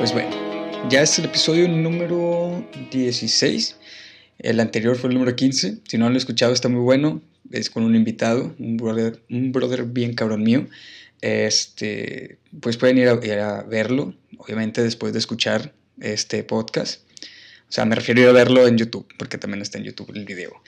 Pues bueno, ya es el episodio número 16. El anterior fue el número 15. Si no lo han escuchado, está muy bueno. Es con un invitado, un brother, un brother bien cabrón mío. Este, pues pueden ir a, verlo, obviamente después de escuchar este podcast. O sea, me refiero a, ir a verlo en YouTube, porque también está en YouTube el video.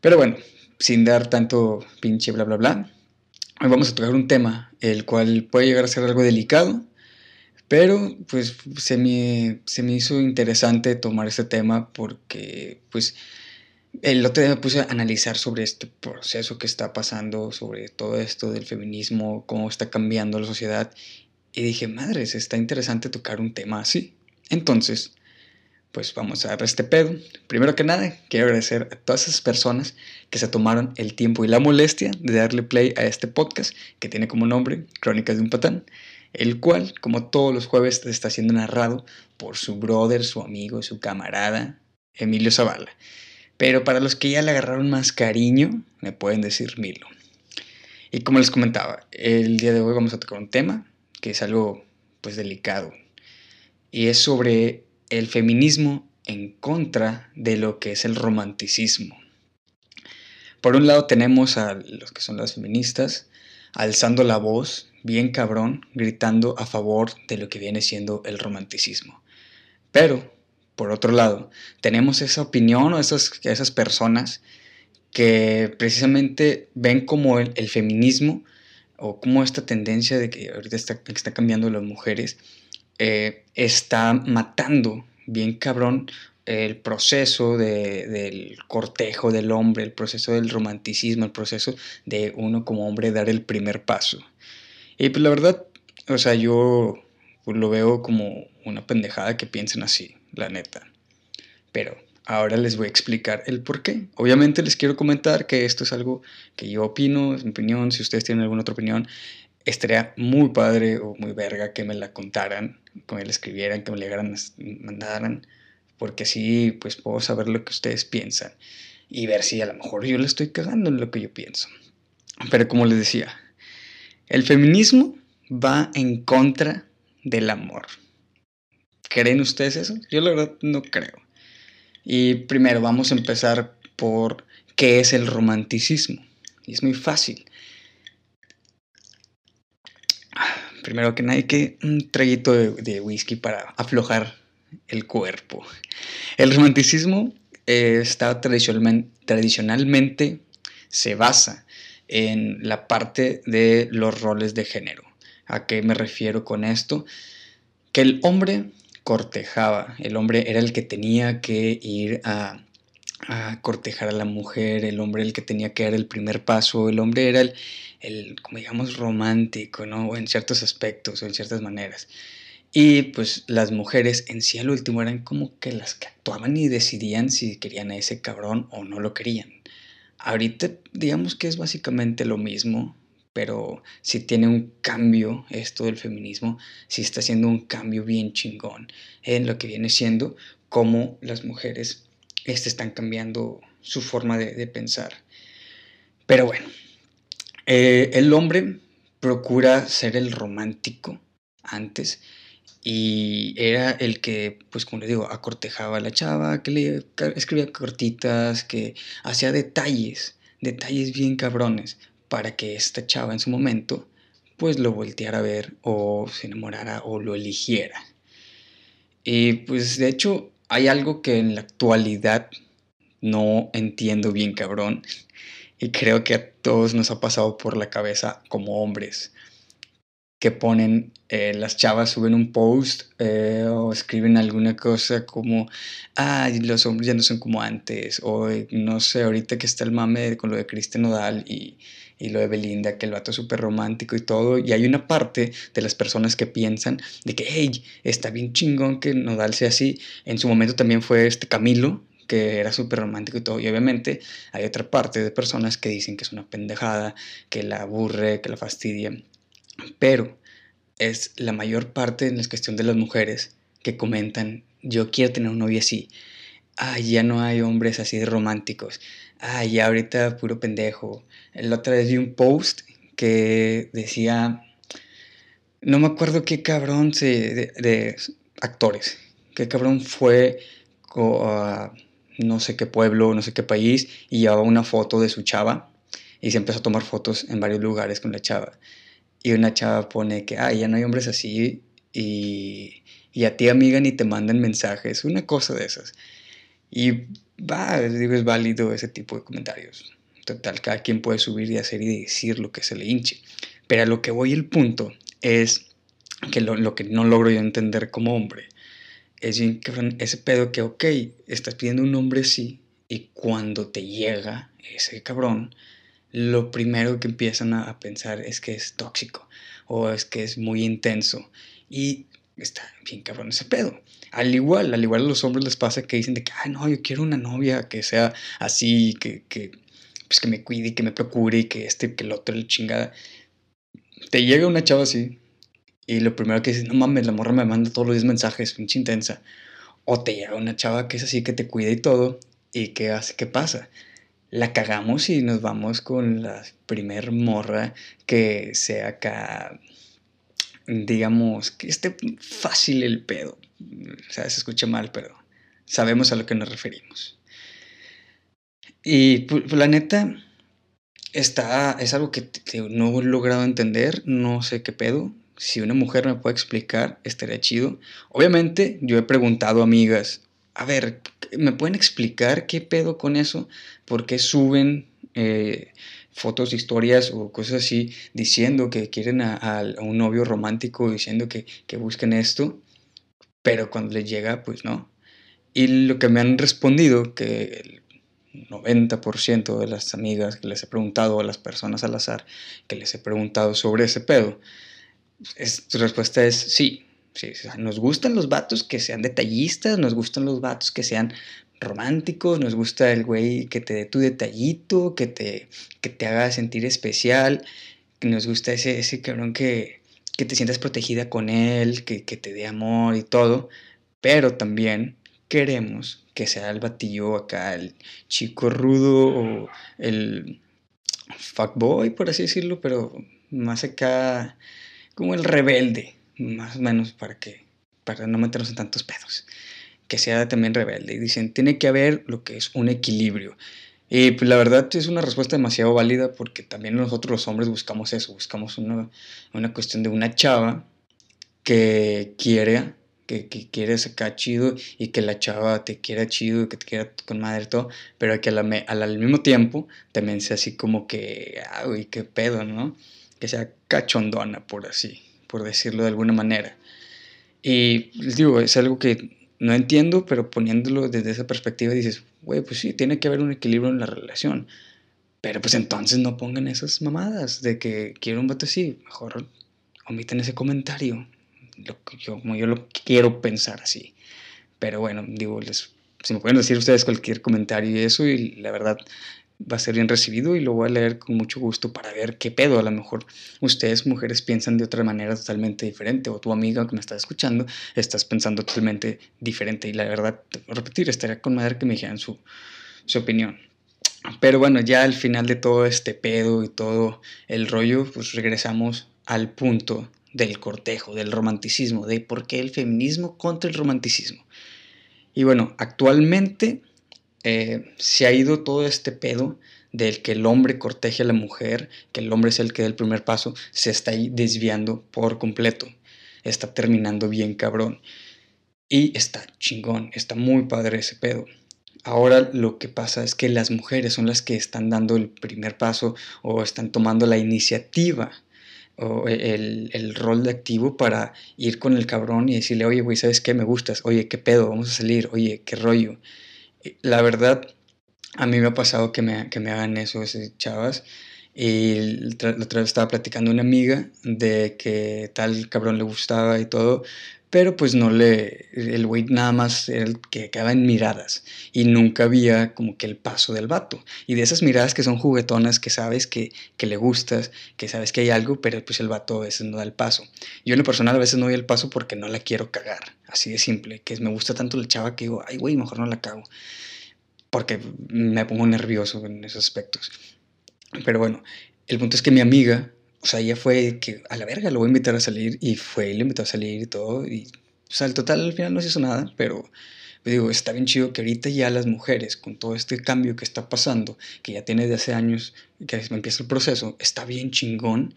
Pero bueno, sin dar tanto pinche bla bla bla, hoy vamos a tocar un tema el cual puede llegar a ser algo delicado, pero pues se me, se me hizo interesante tomar este tema porque pues el otro día me puse a analizar sobre este proceso que está pasando, sobre todo esto del feminismo, cómo está cambiando la sociedad y dije, madres, está interesante tocar un tema así. Entonces, pues vamos a dar este pedo. Primero que nada, quiero agradecer a todas esas personas que se tomaron el tiempo y la molestia de darle play a este podcast que tiene como nombre Crónicas de un Patán, el cual, como todos los jueves, está siendo narrado por su brother, su amigo, su camarada, Emilio Zavala. Pero para los que ya le agarraron más cariño, me pueden decir Milo. Y como les comentaba, el día de hoy vamos a tocar un tema que es algo pues delicado y es sobre el feminismo en contra de lo que es el romanticismo. Por un lado tenemos a los que son las feministas alzando la voz, bien cabrón, gritando a favor de lo que viene siendo el romanticismo. Pero, por otro lado, tenemos esa opinión o esas, esas personas que precisamente ven como el, feminismo o como esta tendencia de que ahorita está, está cambiando las mujeres eh, está matando bien cabrón el proceso del cortejo del hombre, el proceso del romanticismo, el proceso de uno como hombre dar el primer paso. Y pues la verdad, o sea, yo lo veo como una pendejada que piensen así, la neta. Pero ahora les voy a explicar el por qué. Obviamente les quiero comentar que esto es algo que yo opino, es mi opinión, si ustedes tienen alguna otra opinión, estaría muy padre o muy verga que me la contaran, que me la escribieran, que me la mandaran, porque así pues puedo saber lo que ustedes piensan y ver si a lo mejor yo le estoy cagando en lo que yo pienso. Pero como les decía, el feminismo va en contra del amor. ¿Creen ustedes eso? Yo la verdad no creo. Y primero vamos a empezar por qué es el romanticismo. Y es muy fácil. primero que nada hay que un traguito de, whisky para aflojar el cuerpo. El romanticismo eh, está tradicionalmente, tradicionalmente se basa en la parte de los roles de género. ¿A qué me refiero con esto? Que el hombre cortejaba, el hombre era el que tenía que ir a cortejar a la mujer, el hombre el que tenía que dar el primer paso, el hombre era el, el como digamos, romántico, ¿no? En ciertos aspectos o en ciertas maneras. Y pues las mujeres en sí al último eran como que las que actuaban y decidían si querían a ese cabrón o no lo querían. Ahorita digamos que es básicamente lo mismo, pero si tiene un cambio esto del feminismo, si está haciendo un cambio bien chingón en lo que viene siendo como las mujeres este, están cambiando su forma de, pensar. Pero bueno, eh, el hombre procura ser el romántico antes y era el que, pues como le digo, acortejaba a la chava, que le escribía cortitas, que hacía detalles, detalles bien cabrones para que esta chava en su momento pues lo volteara a ver o se enamorara o lo eligiera. Y pues de hecho hay algo que en la actualidad no entiendo bien cabrón y creo que a todos nos ha pasado por la cabeza como hombres que ponen, eh, las chavas suben un post eh, o escriben alguna cosa como, ah, los hombres ya no son como antes, o no sé, ahorita que está el mame con lo de Cristian Nodal y, y lo de Belinda, que el vato es súper romántico y todo, y hay una parte de las personas que piensan de que, hey, está bien chingón que Nodal sea así, en su momento también fue este Camilo, que era súper romántico y todo. Y obviamente hay otra parte de personas que dicen que es una pendejada, que la aburre, que la fastidia. Pero es la mayor parte en la cuestión de las mujeres que comentan, yo quiero tener un novio así. Ah, ya no hay hombres así de románticos. Ah, ya ahorita puro pendejo. La otra vez vi un post que decía, no me acuerdo qué cabrón se, de, actores. Qué cabrón fue a no sé qué pueblo, no sé qué país y llevaba una foto de su chava y se empezó a tomar fotos en varios lugares con la chava. Y una chava pone que, ah, ya no hay hombres así y, y a ti amiga ni te mandan mensajes, una cosa de esas. Y va, es válido ese tipo de comentarios. Total, cada quien puede subir y hacer y decir lo que se le hinche. Pero a lo que voy el punto es que lo, que no logro yo entender como hombre es ese pedo que, ok, estás pidiendo un hombre sí, y cuando te llega ese cabrón, lo primero que empiezan a, pensar es que es tóxico o es que es muy intenso. Y está bien cabrón ese pedo. Al igual, al igual a los hombres les pasa que dicen de que, ay, no, yo quiero una novia que sea así, que, que, pues que me cuide que me procure y que este, que el otro, chingada. Te llega una chava así y lo primero que dices, no mames, la morra me manda todos los días mensajes, pinche intensa. O te llega una chava que es así, que te cuida y todo, y ¿qué hace? ¿Qué pasa? La cagamos y nos vamos con la primer morra que sea acá, digamos, que esté fácil el pedo. O sea, se escucha mal, pero sabemos a lo que nos referimos. Y pues, la neta, está, es algo que no he logrado entender, no sé qué pedo si una mujer me puede explicar, estaría chido. Obviamente, yo he preguntado a amigas, a ver, ¿me pueden explicar qué pedo con eso? ¿Por qué suben eh, fotos, historias o cosas así diciendo que quieren a, un novio romántico, diciendo que, que busquen esto? Pero cuando les llega, pues no. Y lo que me han respondido, que el 90% de las amigas que les he preguntado, a las personas al azar que les he preguntado sobre ese pedo, es, tu respuesta es sí. Nos gustan los vatos que sean detallistas, nos gustan los vatos que sean románticos, nos gusta el güey que te dé tu detallito, que te, que te haga sentir especial, nos gusta ese, ese cabrón que, que te sientas protegida con él, que, que, te dé amor y todo, pero también queremos que sea el batillo acá, el chico rudo o el fuckboy, por así decirlo, pero más acá como el rebelde, más o menos para que para no meternos en tantos pedos, que sea también rebelde. Y dicen, tiene que haber lo que es un equilibrio. Y pues la verdad es una respuesta demasiado válida porque también nosotros los hombres buscamos eso, buscamos una, una cuestión de una chava que quiere, que, que quiere sacar chido y que la chava te quiera chido, que te quiera con madre y todo, pero que al mismo tiempo también sea así como que, ay, qué pedo, ¿no? que sea cachondona, por así, por decirlo de alguna manera. Y digo, es algo que no entiendo, pero poniéndolo desde esa perspectiva dices, güey, pues sí, tiene que haber un equilibrio en la relación. Pero pues entonces no pongan esas mamadas de que quiero un vato así. Mejor omiten ese comentario. Lo yo, como yo lo quiero pensar así. Pero bueno, digo, les, si me pueden decir ustedes cualquier comentario y eso, y la verdad, va a ser bien recibido y lo voy a leer con mucho gusto para ver qué pedo. A lo mejor ustedes, mujeres, piensan de otra manera totalmente diferente o tu amiga que me está escuchando estás pensando totalmente diferente. Y la verdad, repetir, estaría con madre que me dijeran su, su opinión. Pero bueno, ya al final de todo este pedo y todo el rollo, pues regresamos al punto del cortejo, del romanticismo, de por qué el feminismo contra el romanticismo. Y bueno, actualmente eh, se ha ido todo este pedo del que el hombre corteje a la mujer, que el hombre es el que da el primer paso, se está ahí desviando por completo. Está terminando bien cabrón. Y está chingón, está muy padre ese pedo. Ahora lo que pasa es que las mujeres son las que están dando el primer paso o están tomando la iniciativa o el, el, rol de activo para ir con el cabrón y decirle, oye, güey, ¿sabes qué? Me gustas. Oye, ¿qué pedo? Vamos a salir. Oye, ¿qué rollo? La verdad, a mí me ha pasado que me, que me hagan eso, esas chavas. Y la otra vez estaba platicando una amiga de que tal cabrón le gustaba y todo, pero pues no le, el güey nada más era el que quedaba en miradas y nunca había como que el paso del vato. Y de esas miradas que son juguetonas, que sabes que, que le gustas, que sabes que hay algo, pero pues el vato a veces no da el paso. Yo en lo personal a veces no doy el paso porque no la quiero cagar, así de simple, que me gusta tanto la chava que digo, ay güey, mejor no la cago, porque me pongo nervioso en esos aspectos. Pero bueno, el punto es que mi amiga o sea, ella fue que a la verga lo voy a invitar a salir y fue y le invitó a salir y todo y sea, el total al final no se hizo nada, pero digo, está bien chido que ahorita ya las mujeres, con todo este cambio que está pasando, que ya tiene de hace años que empieza el proceso, está bien chingón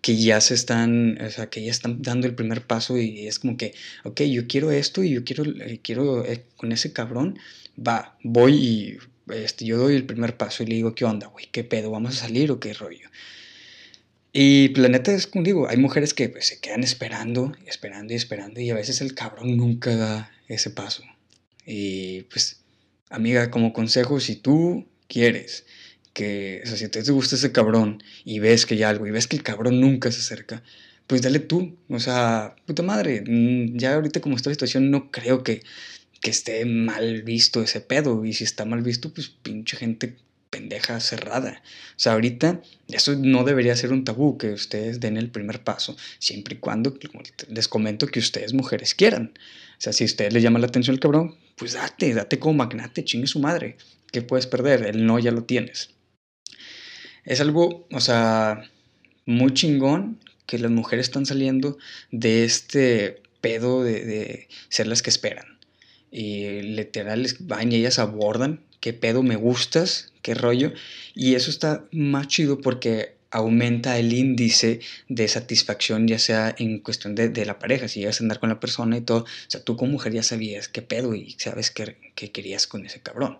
que ya se están, o sea, que ya están dando el primer paso y es como que, ok, yo quiero esto y yo quiero, eh, quiero eh, con ese cabrón, va, voy y este, yo doy el primer paso y le digo, ¿qué onda, güey? ¿Qué pedo? ¿Vamos a salir o qué rollo? Y la neta es como digo, hay mujeres que pues, se quedan esperando, esperando y esperando y a veces el cabrón nunca da ese paso. Y pues, amiga, como consejo, si tú quieres que, o sea, si te gusta ese cabrón y ves que hay algo y ves que el cabrón nunca se acerca, pues dale tú. O sea, puta madre, mm, ya ahorita como está la situación no creo que, que esté mal visto ese pedo. Y si está mal visto, pues pinche gente pendeja cerrada. O sea, ahorita eso no debería ser un tabú que ustedes den el primer paso, siempre y cuando, les comento, que ustedes mujeres quieran. O sea, si a ustedes les llama la atención el cabrón, pues date, date como magnate, chingue su madre. ¿Qué puedes perder? El no ya lo tienes. Es algo, o sea, muy chingón que las mujeres están saliendo de este pedo de, de ser las que esperan. Y literal van y ellas abordan qué pedo me gustas, qué rollo. Y eso está más chido porque aumenta el índice de satisfacción, ya sea en cuestión de, de, la pareja, si llegas a andar con la persona y todo. O sea, tú como mujer ya sabías qué pedo y sabes qué, qué querías con ese cabrón.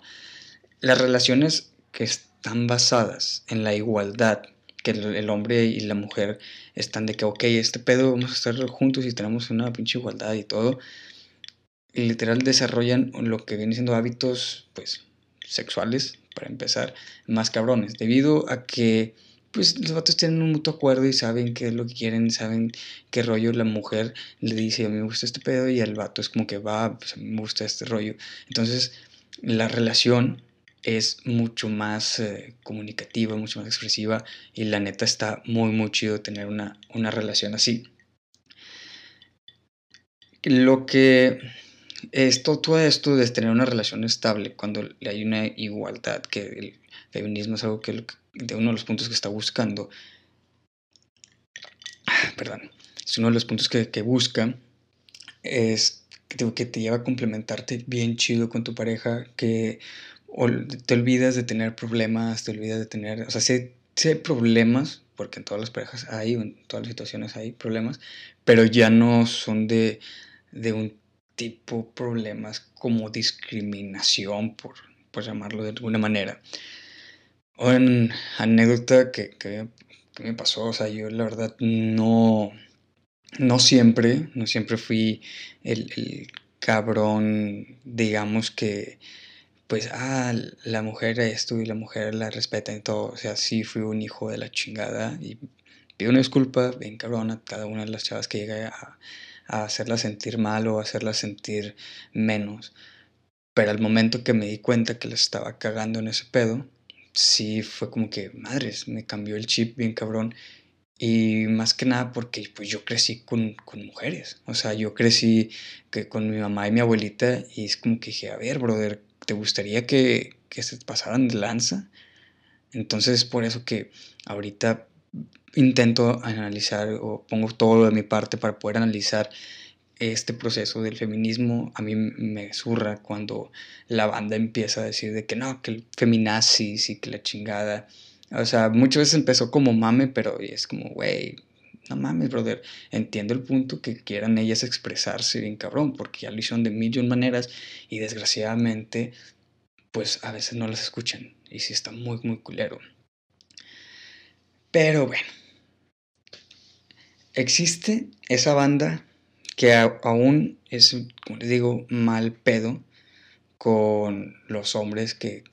Las relaciones que están basadas en la igualdad, que el, hombre y la mujer están de que, ok, este pedo vamos a estar juntos y tenemos una pinche igualdad y todo. Literal desarrollan lo que viene siendo hábitos, pues, sexuales, para empezar, más cabrones, debido a que pues los vatos tienen un mutuo acuerdo y saben qué es lo que quieren, saben qué rollo la mujer le dice, a mí me gusta este pedo y el vato es como que va, pues a mí me gusta este rollo. Entonces, la relación es mucho más eh, comunicativa, mucho más expresiva y la neta está muy, muy chido tener una, una relación así. Lo que esto, todo esto de tener una relación estable cuando hay una igualdad, que el feminismo es algo que de uno de los puntos que está buscando, perdón, es uno de los puntos que, que busca, es que que te lleva a complementarte bien chido con tu pareja, que te olvidas de tener problemas, te olvidas de tener, o sea, sí, hay problemas, porque en todas las parejas hay, en todas las situaciones hay problemas, pero ya no son de, de un tipo problemas como discriminación, por, por llamarlo de alguna manera. Una anécdota que, que, me pasó, o sea, yo la verdad no, no siempre, no siempre fui el, el cabrón, digamos que, pues, ah, la mujer esto y la mujer la respeta y todo, o sea, sí fui un hijo de la chingada y pido una disculpa bien cabrón a cada una de las chavas que llegué a a hacerla sentir mal o hacerla sentir menos. Pero al momento que me di cuenta que la estaba cagando en ese pedo, sí fue como que, madres, me cambió el chip bien cabrón. Y más que nada porque pues yo crecí con, con, mujeres. O sea, yo crecí que con mi mamá y mi abuelita y es como que dije, a ver, brother, ¿te gustaría que, que se pasaran de lanza? Entonces es por eso que ahorita intento analizar o pongo todo de mi parte para poder analizar este proceso del feminismo a mí me zurra cuando la banda empieza a decir de que no, que el feminazis y que la chingada. O sea, muchas veces empezó como mame, pero es como, güey, no mames, brother. Entiendo el punto que quieran ellas expresarse bien cabrón, porque ya lo hicieron de millón maneras y desgraciadamente, pues a veces no las escuchan. Y sí está muy, muy culero. Pero bueno, existe esa banda que aún es, como les digo, mal pedo con los hombres que,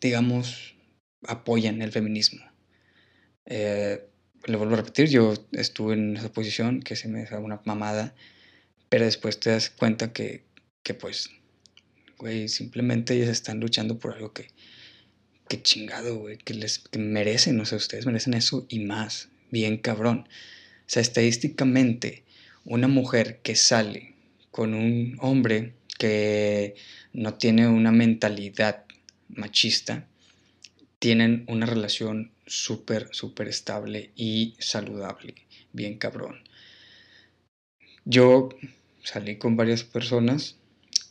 digamos, apoyan el feminismo. Eh, le vuelvo a repetir, yo estuve en esa posición que se me da una mamada, pero después te das cuenta que, que pues, güey, simplemente ellos están luchando por algo que, que chingado, güey, que les que merecen, o sea, ustedes merecen eso y más, bien cabrón. Sea, estadísticamente, una mujer que sale con un hombre que no tiene una mentalidad machista, tienen una relación súper, súper estable y saludable, bien cabrón. Yo salí con varias personas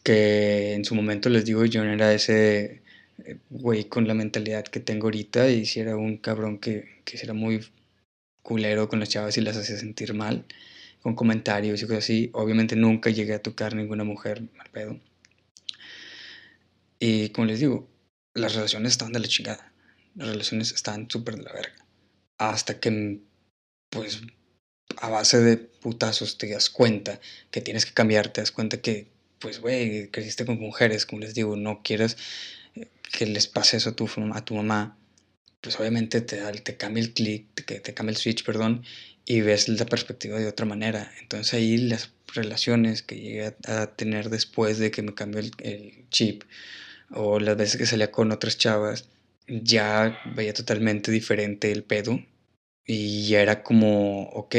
que en su momento les digo yo no era ese eh, güey con la mentalidad que tengo ahorita y si era un cabrón que, que era muy culero con las chavas y las hacía sentir mal con comentarios y cosas así. Obviamente nunca llegué a tocar ninguna mujer mal pedo. Y como les digo, las relaciones estaban de la chingada. Las relaciones estaban súper de la verga. Hasta que, pues, a base de putazos te das cuenta que tienes que cambiar, te das cuenta que, pues, güey, creciste con mujeres, como les digo, no quieres eh, que les pase eso a tu, a tu mamá. Pues obviamente te, te cambia el clic, te, te cambia el switch, perdón, y ves la perspectiva de otra manera. Entonces ahí las relaciones que llegué a, tener después de que me cambió el, el, chip o las veces que salía con otras chavas, ya veía totalmente diferente el pedo y ya era como, ok,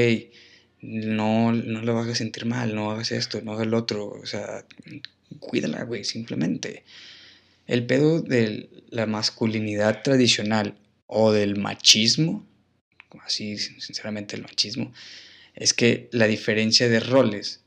no, no lo hagas sentir mal, no hagas esto, no hagas lo otro, o sea, cuídala, güey, simplemente. El pedo de la masculinidad tradicional o del machismo así sinceramente el machismo, es que la diferencia de roles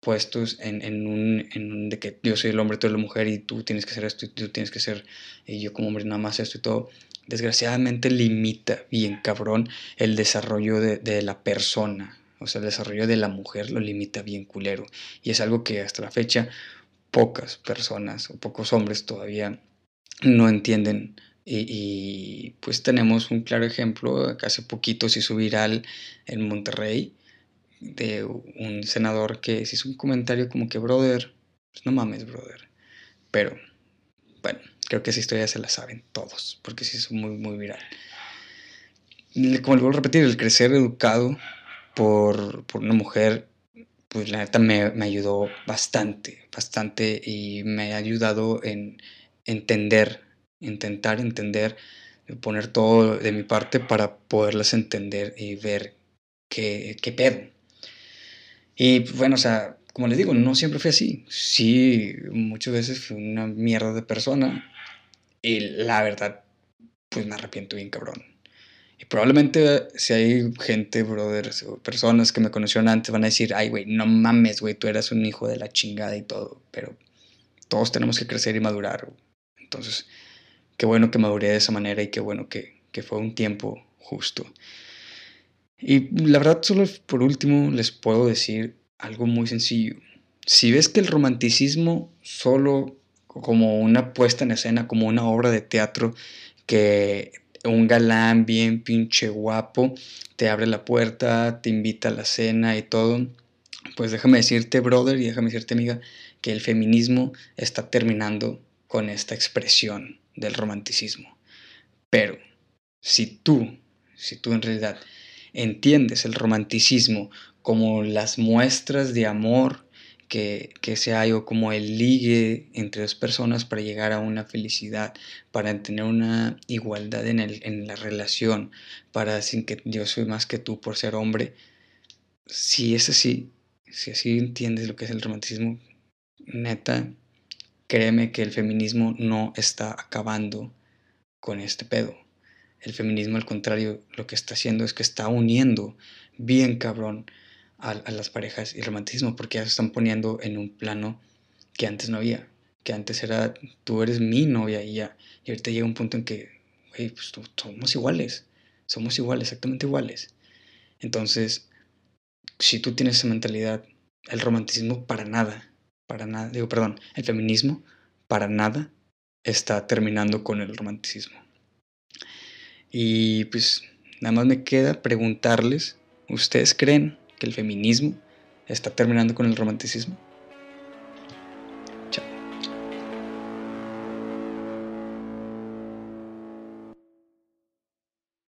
puestos en, en, un, de que yo soy el hombre, tú eres la mujer y tú tienes que ser esto y tú tienes que ser y yo como hombre nada más esto y todo, desgraciadamente limita bien cabrón el desarrollo de, de la persona, o sea, el desarrollo de la mujer lo limita bien culero. Y es algo que hasta la fecha pocas personas o pocos hombres todavía no entienden y, pues tenemos un claro ejemplo, hace poquito se hizo viral en Monterrey, de un senador que se hizo un comentario como que, brother, pues no mames, brother. Pero, bueno, creo que esa historia se la saben todos, porque se hizo muy, muy viral. Como le vuelvo a repetir, el crecer educado por, por una mujer, pues la neta me, me ayudó bastante, bastante, y me ha ayudado en entender intentar entender, poner todo de mi parte para poderlas entender y ver qué, qué pedo. Y bueno, o sea, como les digo, no siempre fue así. Sí, muchas veces fui una mierda de persona y la verdad, pues me arrepiento bien cabrón. Y probablemente si hay gente, brothers o personas que me conocieron antes van a decir, ay, güey, no mames, güey, tú eras un hijo de la chingada y todo. Pero todos tenemos que crecer y madurar. Entonces, qué bueno que maduré de esa manera y qué bueno que, que fue un tiempo justo. Y la verdad, solo por último les puedo decir algo muy sencillo. Si ves que el romanticismo solo como una puesta en escena, como una obra de teatro, que un galán bien pinche guapo te abre la puerta, te invita a la cena y todo, pues déjame decirte, brother, y déjame decirte, amiga, que el feminismo está terminando con esta expresión del romanticismo. Pero si tú, si tú en realidad entiendes el romanticismo como las muestras de amor que, que se hay o como el ligue entre dos personas para llegar a una felicidad, para tener una igualdad en, el, en la relación, para decir que yo soy más que tú por ser hombre, si es así, si así entiendes lo que es el romanticismo, neta, créeme que el feminismo no está acabando con este pedo. El feminismo, al contrario, lo que está haciendo es que está uniendo bien cabrón a, las parejas y el romanticismo, porque ya se están poniendo en un plano que antes no había, que antes era tú eres mi novia y ya, y ahorita llega un punto en que, güey, pues somos iguales, somos iguales, exactamente iguales. Entonces, si tú tienes esa mentalidad, el romanticismo para nada para nada, digo, perdón, el feminismo para nada está terminando con el romanticismo. Y pues nada más me queda preguntarles, ¿ustedes creen que el feminismo está terminando con el romanticismo?